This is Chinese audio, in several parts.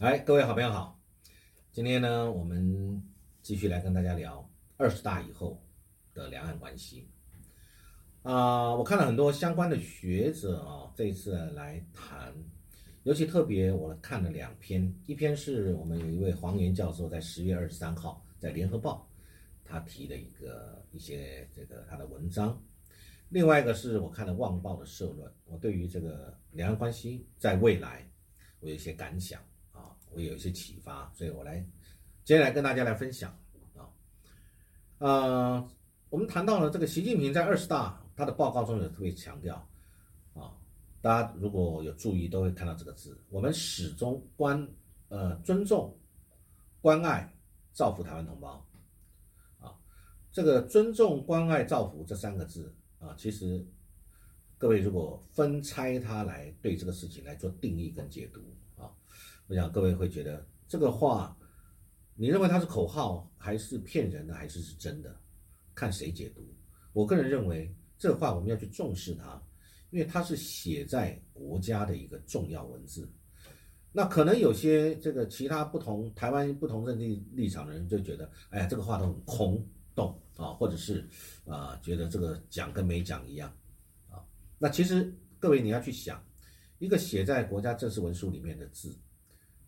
哎，各位好朋友好，今天呢，我们继续来跟大家聊二十大以后的两岸关系。啊，我看了很多相关的学者啊，这一次来谈，尤其特别我看了两篇，一篇是我们有一位黄岩教授在十月二十三号在联合报他提的一个一些这个他的文章，另外一个是我看了旺报的社论，我对于这个两岸关系在未来我有一些感想。我有一些启发，所以我来接下来跟大家来分享啊，呃，我们谈到了这个习近平在二十大他的报告中有特别强调啊，大家如果有注意都会看到这个字，我们始终关呃尊重、关爱、造福台湾同胞啊，这个尊重、关爱、造福这三个字啊，其实各位如果分拆它来对这个事情来做定义跟解读。我想各位会觉得这个话，你认为它是口号，还是骗人的，还是是真的？看谁解读。我个人认为这个话我们要去重视它，因为它是写在国家的一个重要文字。那可能有些这个其他不同台湾不同政治立场的人就觉得，哎呀，这个话都很空洞啊，或者是啊，觉得这个讲跟没讲一样啊。那其实各位你要去想，一个写在国家正式文书里面的字。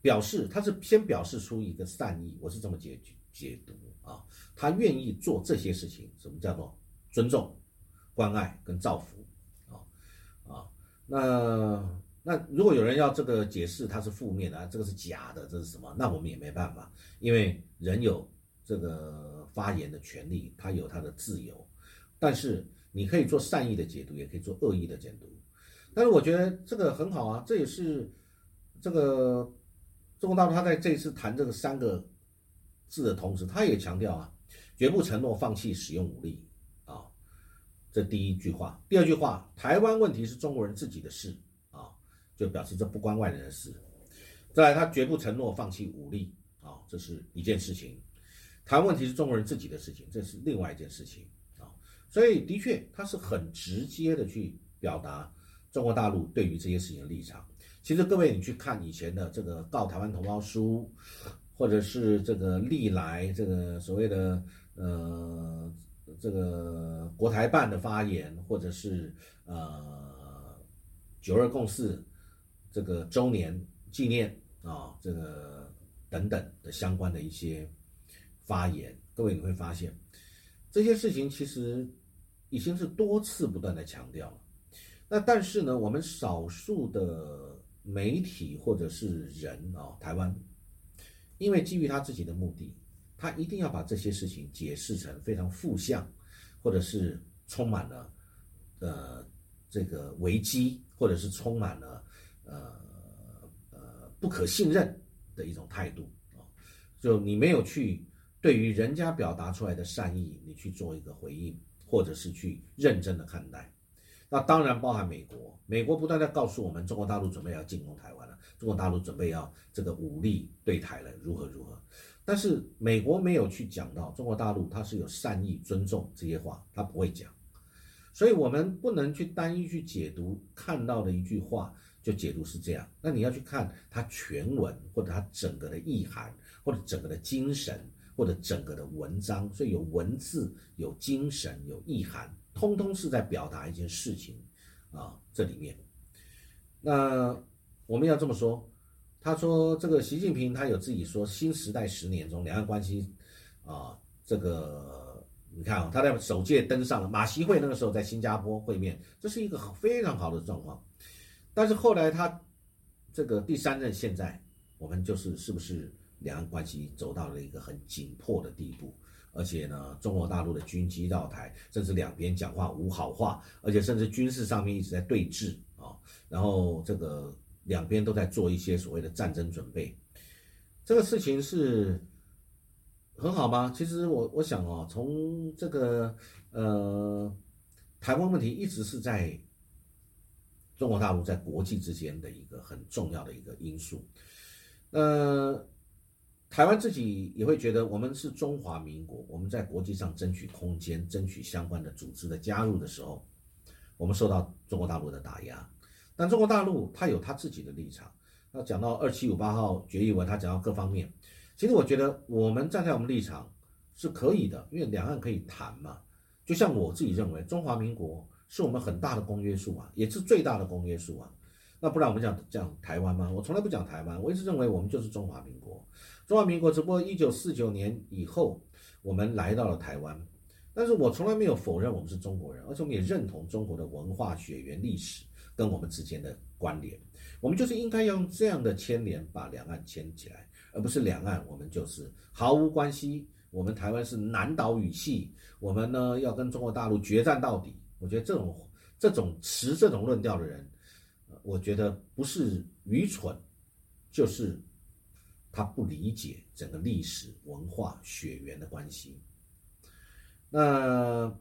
表示他是先表示出一个善意，我是这么解解读啊，他愿意做这些事情，什么叫做尊重、关爱跟造福啊啊？那那如果有人要这个解释它是负面的，这个是假的，这是什么？那我们也没办法，因为人有这个发言的权利，他有他的自由，但是你可以做善意的解读，也可以做恶意的解读。但是我觉得这个很好啊，这也是这个。中国大陆他在这次谈这个三个字的同时，他也强调啊，绝不承诺放弃使用武力啊，这第一句话。第二句话，台湾问题是中国人自己的事啊，就表示这不关外人的事。再来，他绝不承诺放弃武力啊，这是一件事情。台湾问题是中国人自己的事情，这是另外一件事情啊。所以，的确，他是很直接的去表达中国大陆对于这些事情的立场。其实各位，你去看以前的这个告台湾同胞书，或者是这个历来这个所谓的呃这个国台办的发言，或者是呃九二共识这个周年纪念啊，这个等等的相关的一些发言，各位你会发现这些事情其实已经是多次不断的强调了。那但是呢，我们少数的。媒体或者是人啊，台湾，因为基于他自己的目的，他一定要把这些事情解释成非常负向，或者是充满了呃这个危机，或者是充满了呃呃不可信任的一种态度啊。就你没有去对于人家表达出来的善意，你去做一个回应，或者是去认真的看待。那当然包含美国，美国不断在告诉我们，中国大陆准备要进攻台湾了，中国大陆准备要这个武力对台了，如何如何？但是美国没有去讲到中国大陆，它是有善意、尊重这些话，他不会讲，所以我们不能去单一去解读看到的一句话就解读是这样，那你要去看它全文或者它整个的意涵或者整个的精神或者整个的文章，所以有文字、有精神、有意涵。通通是在表达一件事情，啊，这里面，那我们要这么说，他说这个习近平他有自己说新时代十年中两岸关系，啊，这个你看啊，他在首届登上了马习会那个时候在新加坡会面，这是一个非常好的状况，但是后来他这个第三任现在，我们就是是不是两岸关系走到了一个很紧迫的地步？而且呢，中国大陆的军机绕台，甚至两边讲话无好话，而且甚至军事上面一直在对峙啊。然后这个两边都在做一些所谓的战争准备，这个事情是很好吗？其实我我想哦，从这个呃台湾问题一直是在中国大陆在国际之间的一个很重要的一个因素，呃。台湾自己也会觉得，我们是中华民国，我们在国际上争取空间、争取相关的组织的加入的时候，我们受到中国大陆的打压。但中国大陆它有它自己的立场，那讲到二七五八号决议文，他讲到各方面。其实我觉得我们站在我们立场是可以的，因为两岸可以谈嘛。就像我自己认为，中华民国是我们很大的公约数啊，也是最大的公约数啊。那不然我们讲讲台湾吗？我从来不讲台湾，我一直认为我们就是中华民国。中华民国只不过一九四九年以后我们来到了台湾，但是我从来没有否认我们是中国人，而且我们也认同中国的文化、血缘、历史跟我们之间的关联。我们就是应该要用这样的牵连把两岸牵起来，而不是两岸我们就是毫无关系。我们台湾是南岛语系，我们呢要跟中国大陆决战到底。我觉得这种这种持这种论调的人，我觉得不是愚蠢，就是他不理解整个历史文化血缘的关系。那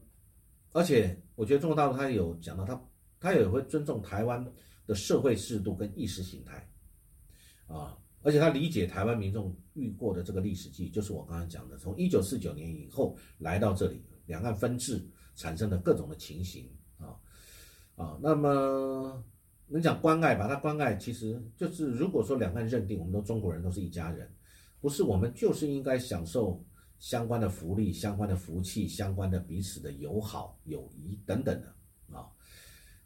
而且我觉得中国大陆他有讲到，他他也会尊重台湾的社会制度跟意识形态啊。而且他理解台湾民众遇过的这个历史记忆，就是我刚才讲的，从一九四九年以后来到这里，两岸分治产生的各种的情形啊啊。那么能讲关爱吧？那关爱其实就是，如果说两岸认定我们都中国人都是一家人，不是我们就是应该享受相关的福利、相关的福气、相关的彼此的友好、友谊等等的啊。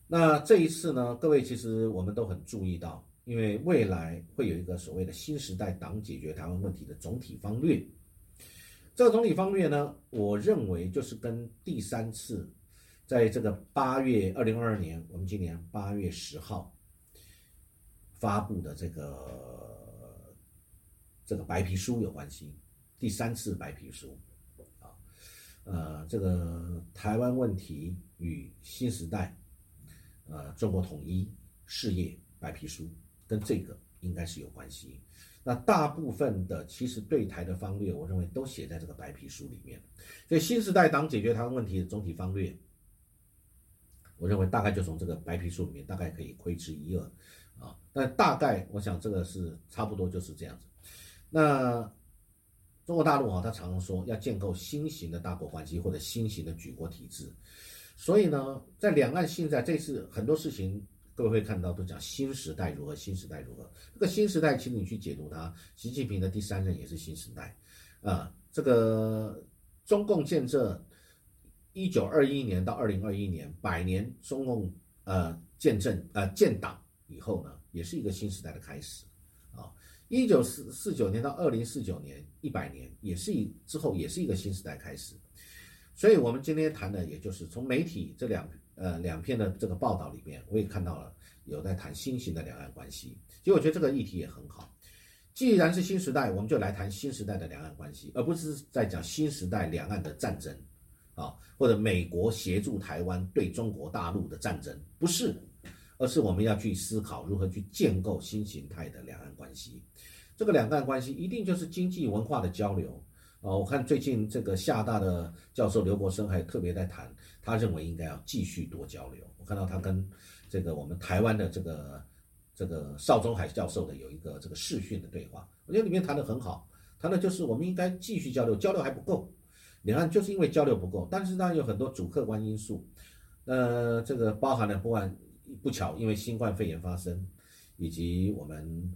那这一次呢，各位其实我们都很注意到。因为未来会有一个所谓的新时代党解决台湾问题的总体方略，这个总体方略呢，我认为就是跟第三次，在这个八月二零二二年，我们今年八月十号发布的这个这个白皮书有关系。第三次白皮书啊，呃，这个台湾问题与新时代，呃，中国统一事业白皮书。跟这个应该是有关系。那大部分的其实对台的方略，我认为都写在这个白皮书里面。所以新时代党解决台湾问题的总体方略，我认为大概就从这个白皮书里面大概可以窥知一二啊。但大概我想这个是差不多就是这样子。那中国大陆啊，他常常说要建构新型的大国关系或者新型的举国体制。所以呢，在两岸现在这次很多事情。各位会看到都讲新时代如何，新时代如何。这个新时代，请你去解读它。习近平的第三任也是新时代，啊，这个中共建设一九二一年到二零二一年百年中共呃建政呃建党以后呢，也是一个新时代的开始啊。一九四四九年到二零四九年一百年也是一之后也是一个新时代开始。所以我们今天谈的也就是从媒体这两。呃，两篇的这个报道里面，我也看到了有在谈新型的两岸关系。其实我觉得这个议题也很好。既然是新时代，我们就来谈新时代的两岸关系，而不是在讲新时代两岸的战争啊，或者美国协助台湾对中国大陆的战争，不是，而是我们要去思考如何去建构新形态的两岸关系。这个两岸关系一定就是经济文化的交流啊。我看最近这个厦大的教授刘国生还特别在谈。他认为应该要继续多交流。我看到他跟这个我们台湾的这个这个邵宗海教授的有一个这个视讯的对话，我觉得里面谈的很好，谈的就是我们应该继续交流，交流还不够，两岸就是因为交流不够，但是呢有很多主客观因素，呃，这个包含了不管不巧因为新冠肺炎发生，以及我们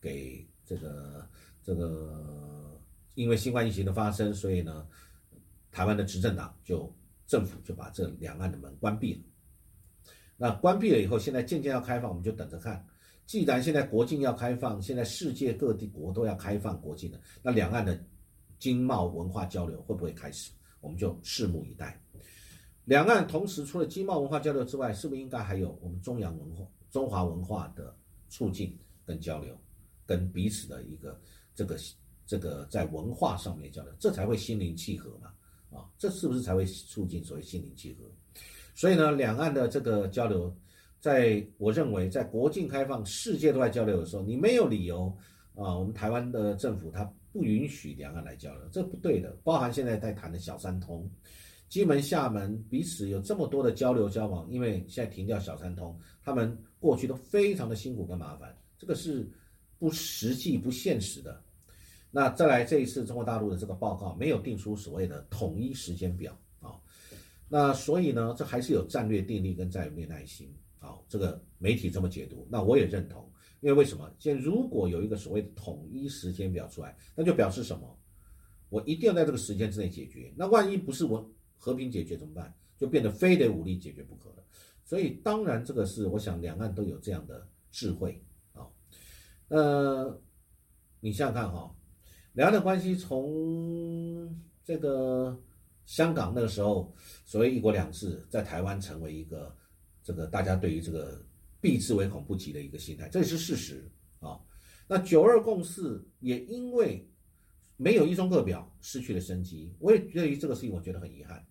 给这个这个因为新冠疫情的发生，所以呢，台湾的执政党就。政府就把这两岸的门关闭了。那关闭了以后，现在渐渐要开放，我们就等着看。既然现在国境要开放，现在世界各地国都要开放国境了，那两岸的经贸文化交流会不会开始？我们就拭目以待。两岸同时除了经贸文化交流之外，是不是应该还有我们中洋文化、中华文化的促进跟交流，跟彼此的一个这个这个在文化上面交流，这才会心灵契合嘛？啊，这是不是才会促进所谓心灵契合？所以呢，两岸的这个交流，在我认为，在国境开放、世界都在交流的时候，你没有理由啊，我们台湾的政府它不允许两岸来交流，这不对的。包含现在在谈的小三通，金门、厦门彼此有这么多的交流交往，因为现在停掉小三通，他们过去都非常的辛苦跟麻烦，这个是不实际、不现实的。那再来这一次中国大陆的这个报告没有定出所谓的统一时间表啊，那所以呢，这还是有战略定力跟战略耐心啊，这个媒体这么解读，那我也认同，因为为什么？现在如果有一个所谓的统一时间表出来，那就表示什么？我一定要在这个时间之内解决。那万一不是我和平解决怎么办？就变得非得武力解决不可了。所以当然这个是我想两岸都有这样的智慧啊。呃，你想想看哈，两岸的关系从这个香港那个时候所谓一国两制，在台湾成为一个这个大家对于这个。避之唯恐不及的一个心态，这也是事实啊。那九二共识也因为没有一中各表失去了生机，我也对于这个事情我觉得很遗憾。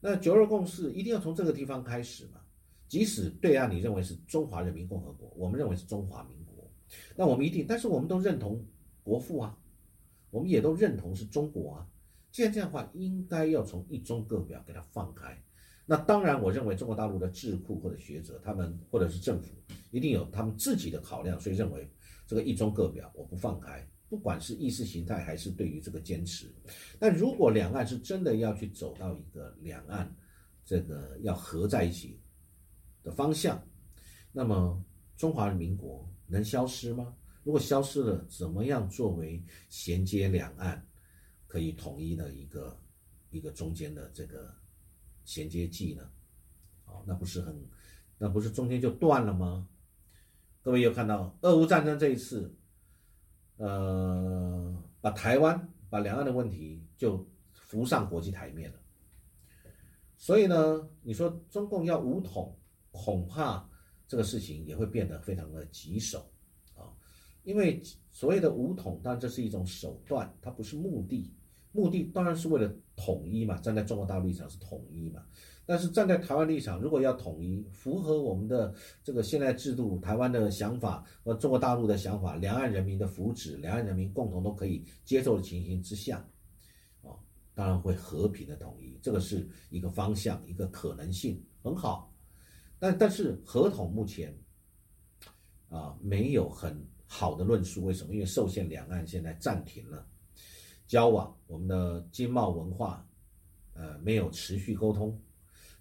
那九二共识一定要从这个地方开始嘛？即使对岸你认为是中华人民共和国，我们认为是中华民国，那我们一定，但是我们都认同国父啊，我们也都认同是中国啊。既然这样的话，应该要从一中各表给它放开。那当然，我认为中国大陆的智库或者学者，他们或者是政府，一定有他们自己的考量，所以认为这个一中各表我不放开，不管是意识形态还是对于这个坚持。但如果两岸是真的要去走到一个两岸这个要合在一起的方向，那么中华民国能消失吗？如果消失了，怎么样作为衔接两岸可以统一的一个一个中间的这个？衔接剂呢？哦，那不是很，那不是中间就断了吗？各位有看到俄乌战争这一次，呃，把台湾、把两岸的问题就浮上国际台面了。所以呢，你说中共要武统，恐怕这个事情也会变得非常的棘手啊。因为所谓的武统，当然这是一种手段，它不是目的。目的当然是为了统一嘛，站在中国大陆立场是统一嘛，但是站在台湾立场，如果要统一，符合我们的这个现在制度、台湾的想法和中国大陆的想法，两岸人民的福祉，两岸人民共同都可以接受的情形之下，啊，当然会和平的统一，这个是一个方向，一个可能性很好，但但是合同目前啊没有很好的论述，为什么？因为受限两岸现在暂停了。交往，我们的经贸文化，呃，没有持续沟通。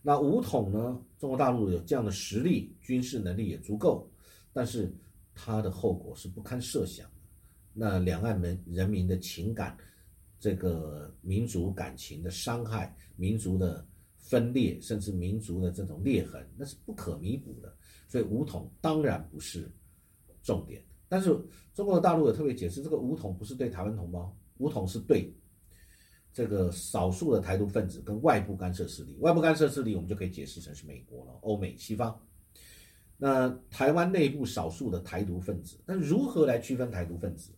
那武统呢？中国大陆有这样的实力，军事能力也足够，但是它的后果是不堪设想的。那两岸人人民的情感，这个民族感情的伤害，民族的分裂，甚至民族的这种裂痕，那是不可弥补的。所以武统当然不是重点。但是中国大陆有特别解释，这个武统不是对台湾同胞。武统是对这个少数的台独分子跟外部干涉势力，外部干涉势力我们就可以解释成是美国了，欧美西方。那台湾内部少数的台独分子，那如何来区分台独分子？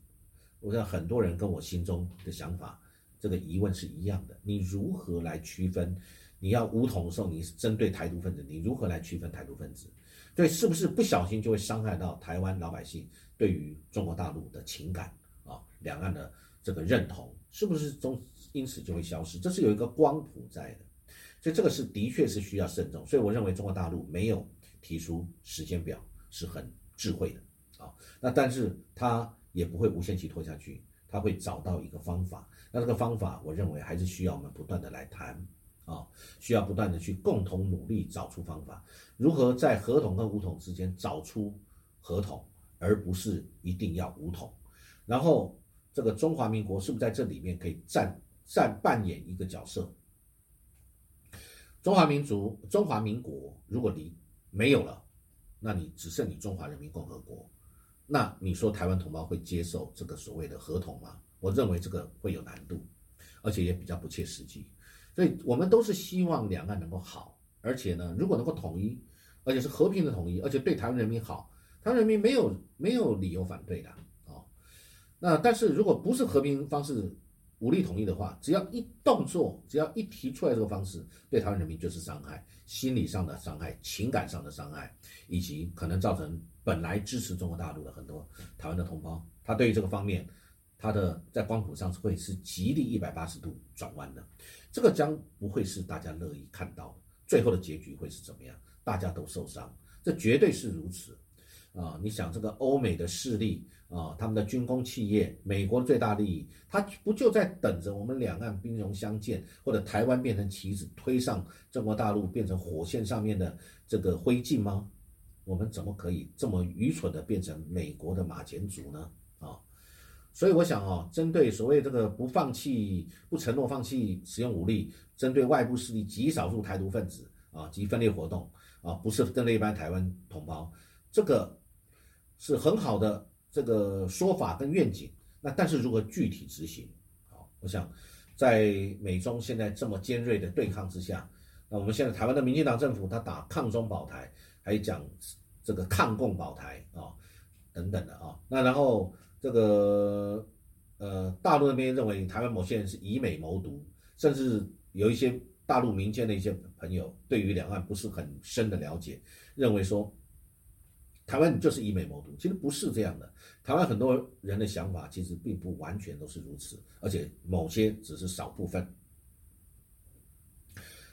我想很多人跟我心中的想法，这个疑问是一样的。你如何来区分？你要武统的时候，你是针对台独分子，你如何来区分台独分子？对，是不是不小心就会伤害到台湾老百姓对于中国大陆的情感啊？两岸的。这个认同是不是中因此就会消失？这是有一个光谱在的，所以这个是的确是需要慎重。所以我认为中国大陆没有提出时间表是很智慧的啊。那但是他也不会无限期拖下去，他会找到一个方法。那这个方法，我认为还是需要我们不断的来谈啊，需要不断的去共同努力找出方法，如何在合同和无统之间找出合同，而不是一定要无统，然后。这个中华民国是不是在这里面可以占占扮演一个角色？中华民族、中华民国，如果离没有了，那你只剩你中华人民共和国，那你说台湾同胞会接受这个所谓的合同吗？我认为这个会有难度，而且也比较不切实际。所以我们都是希望两岸能够好，而且呢，如果能够统一，而且是和平的统一，而且对台湾人民好，台湾人民没有没有理由反对的。那但是如果不是和平方式武力统一的话，只要一动作，只要一提出来这个方式，对台湾人民就是伤害，心理上的伤害，情感上的伤害，以及可能造成本来支持中国大陆的很多台湾的同胞，他对于这个方面，他的在光谱上是会是极力一百八十度转弯的，这个将不会是大家乐意看到的，最后的结局会是怎么样？大家都受伤，这绝对是如此。啊，你想这个欧美的势力啊，他们的军工企业，美国的最大利益，他不就在等着我们两岸兵戎相见，或者台湾变成棋子，推上中国大陆变成火线上面的这个灰烬吗？我们怎么可以这么愚蠢的变成美国的马前卒呢？啊，所以我想啊，针对所谓这个不放弃、不承诺放弃使用武力，针对外部势力极少数台独分子啊及分裂活动啊，不是针对一般台湾同胞，这个是很好的这个说法跟愿景。那但是如何具体执行？好，我想在美中现在这么尖锐的对抗之下，那我们现在台湾的民进党政府他打抗中保台。还讲这个抗共保台啊，等等的啊，那然后这个呃大陆那边认为台湾某些人是以美谋独，甚至有一些大陆民间的一些朋友对于两岸不是很深的了解，认为说台湾就是以美谋独，其实不是这样的。台湾很多人的想法其实并不完全都是如此，而且某些只是少部分。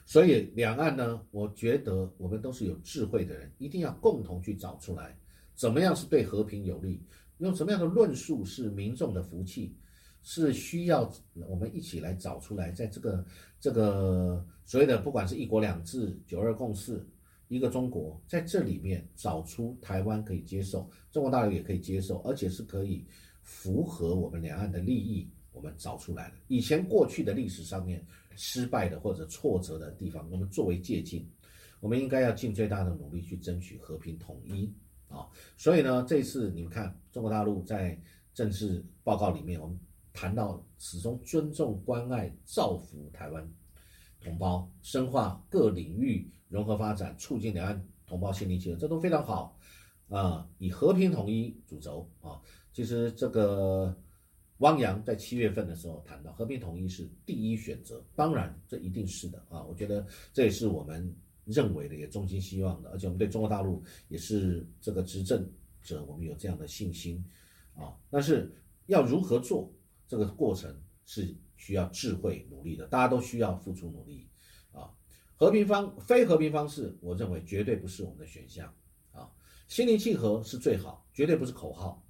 所以两岸呢，我觉得我们都是有智慧的人，一定要共同去找出来，怎么样是对和平有利，用什么样的论述是民众的福气，是需要我们一起来找出来，在这个这个所谓的不管是一国两制、九二共识、一个中国，在这里面找出台湾可以接受，中国大陆也可以接受，而且是可以符合我们两岸的利益，我们找出来了。以前过去的历史上面。失败的或者挫折的地方，我们作为借鉴，我们应该要尽最大的努力去争取和平统一啊！所以呢，这次你们看，中国大陆在政治报告里面，我们谈到始终尊重、关爱、造福台湾同胞，深化各领域融合发展，促进两岸同胞心灵契合，这都非常好啊！以和平统一主轴啊，其实这个。汪洋在七月份的时候谈到和平统一是第一选择，当然这一定是的啊，我觉得这也是我们认为的，也衷心希望的，而且我们对中国大陆也是这个执政者，我们有这样的信心啊。但是要如何做，这个过程是需要智慧努力的，大家都需要付出努力啊。和平方非和平方式，我认为绝对不是我们的选项啊。心灵契合是最好，绝对不是口号。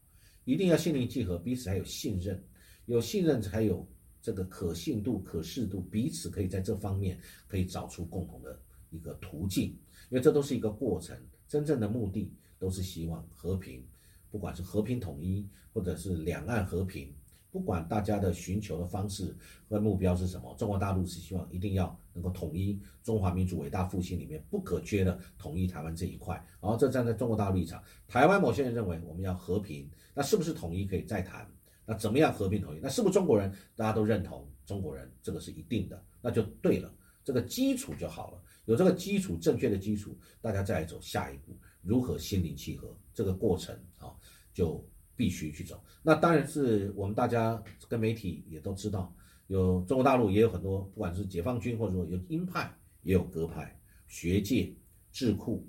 一定要心灵契合，彼此还有信任，有信任才有这个可信度、可视度，彼此可以在这方面可以找出共同的一个途径，因为这都是一个过程，真正的目的都是希望和平，不管是和平统一，或者是两岸和平。不管大家的寻求的方式和目标是什么，中国大陆是希望一定要能够统一中华民族伟大复兴里面不可缺的统一台湾这一块。然后这站在中国大陆立场，台湾某些人认为我们要和平，那是不是统一可以再谈？那怎么样和平统一？那是不是中国人大家都认同中国人？这个是一定的，那就对了，这个基础就好了。有这个基础，正确的基础，大家再来走下一步，如何心灵契合？这个过程啊，就。必须去走，那当然是我们大家跟媒体也都知道，有中国大陆也有很多，不管是解放军或者说有鹰派，也有鸽派，学界、智库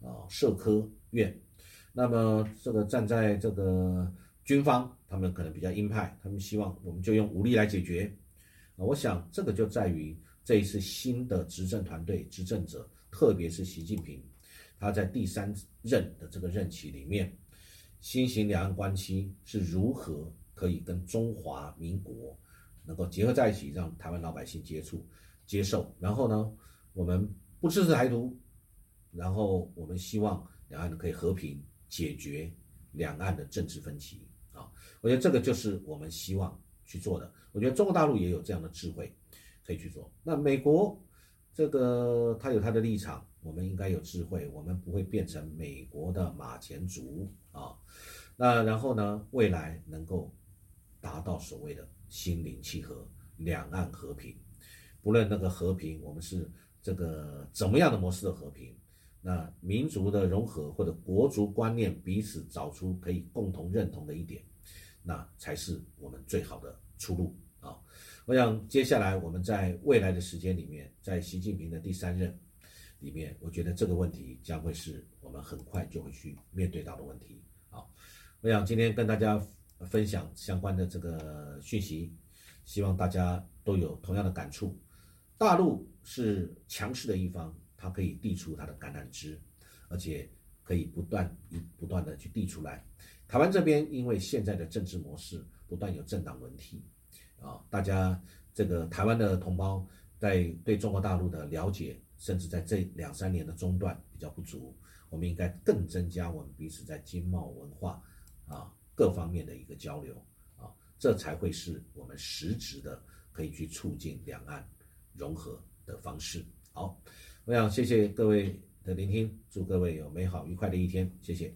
啊、社科院，那么这个站在这个军方，他们可能比较鹰派，他们希望我们就用武力来解决。啊，我想这个就在于这一次新的执政团队执政者，特别是习近平，他在第三任的这个任期里面。新型两岸关系是如何可以跟中华民国能够结合在一起，让台湾老百姓接触、接受？然后呢，我们不支持台独，然后我们希望两岸可以和平解决两岸的政治分歧啊！我觉得这个就是我们希望去做的。我觉得中国大陆也有这样的智慧可以去做。那美国这个他有他的立场。我们应该有智慧，我们不会变成美国的马前卒啊。那然后呢，未来能够达到所谓的心灵契合、两岸和平。不论那个和平，我们是这个怎么样的模式的和平，那民族的融合或者国族观念彼此找出可以共同认同的一点，那才是我们最好的出路啊。我想接下来我们在未来的时间里面，在习近平的第三任。里面，我觉得这个问题将会是我们很快就会去面对到的问题。好，我想今天跟大家分享相关的这个讯息，希望大家都有同样的感触。大陆是强势的一方，它可以递出它的橄榄枝，而且可以不断一不断的去递出来。台湾这边因为现在的政治模式不断有政党轮替，啊，大家这个台湾的同胞在对中国大陆的了解。甚至在这两三年的中断比较不足，我们应该更增加我们彼此在经贸、文化啊各方面的一个交流啊，这才会是我们实质的可以去促进两岸融合的方式。好，我想谢谢各位的聆听，祝各位有美好愉快的一天，谢谢。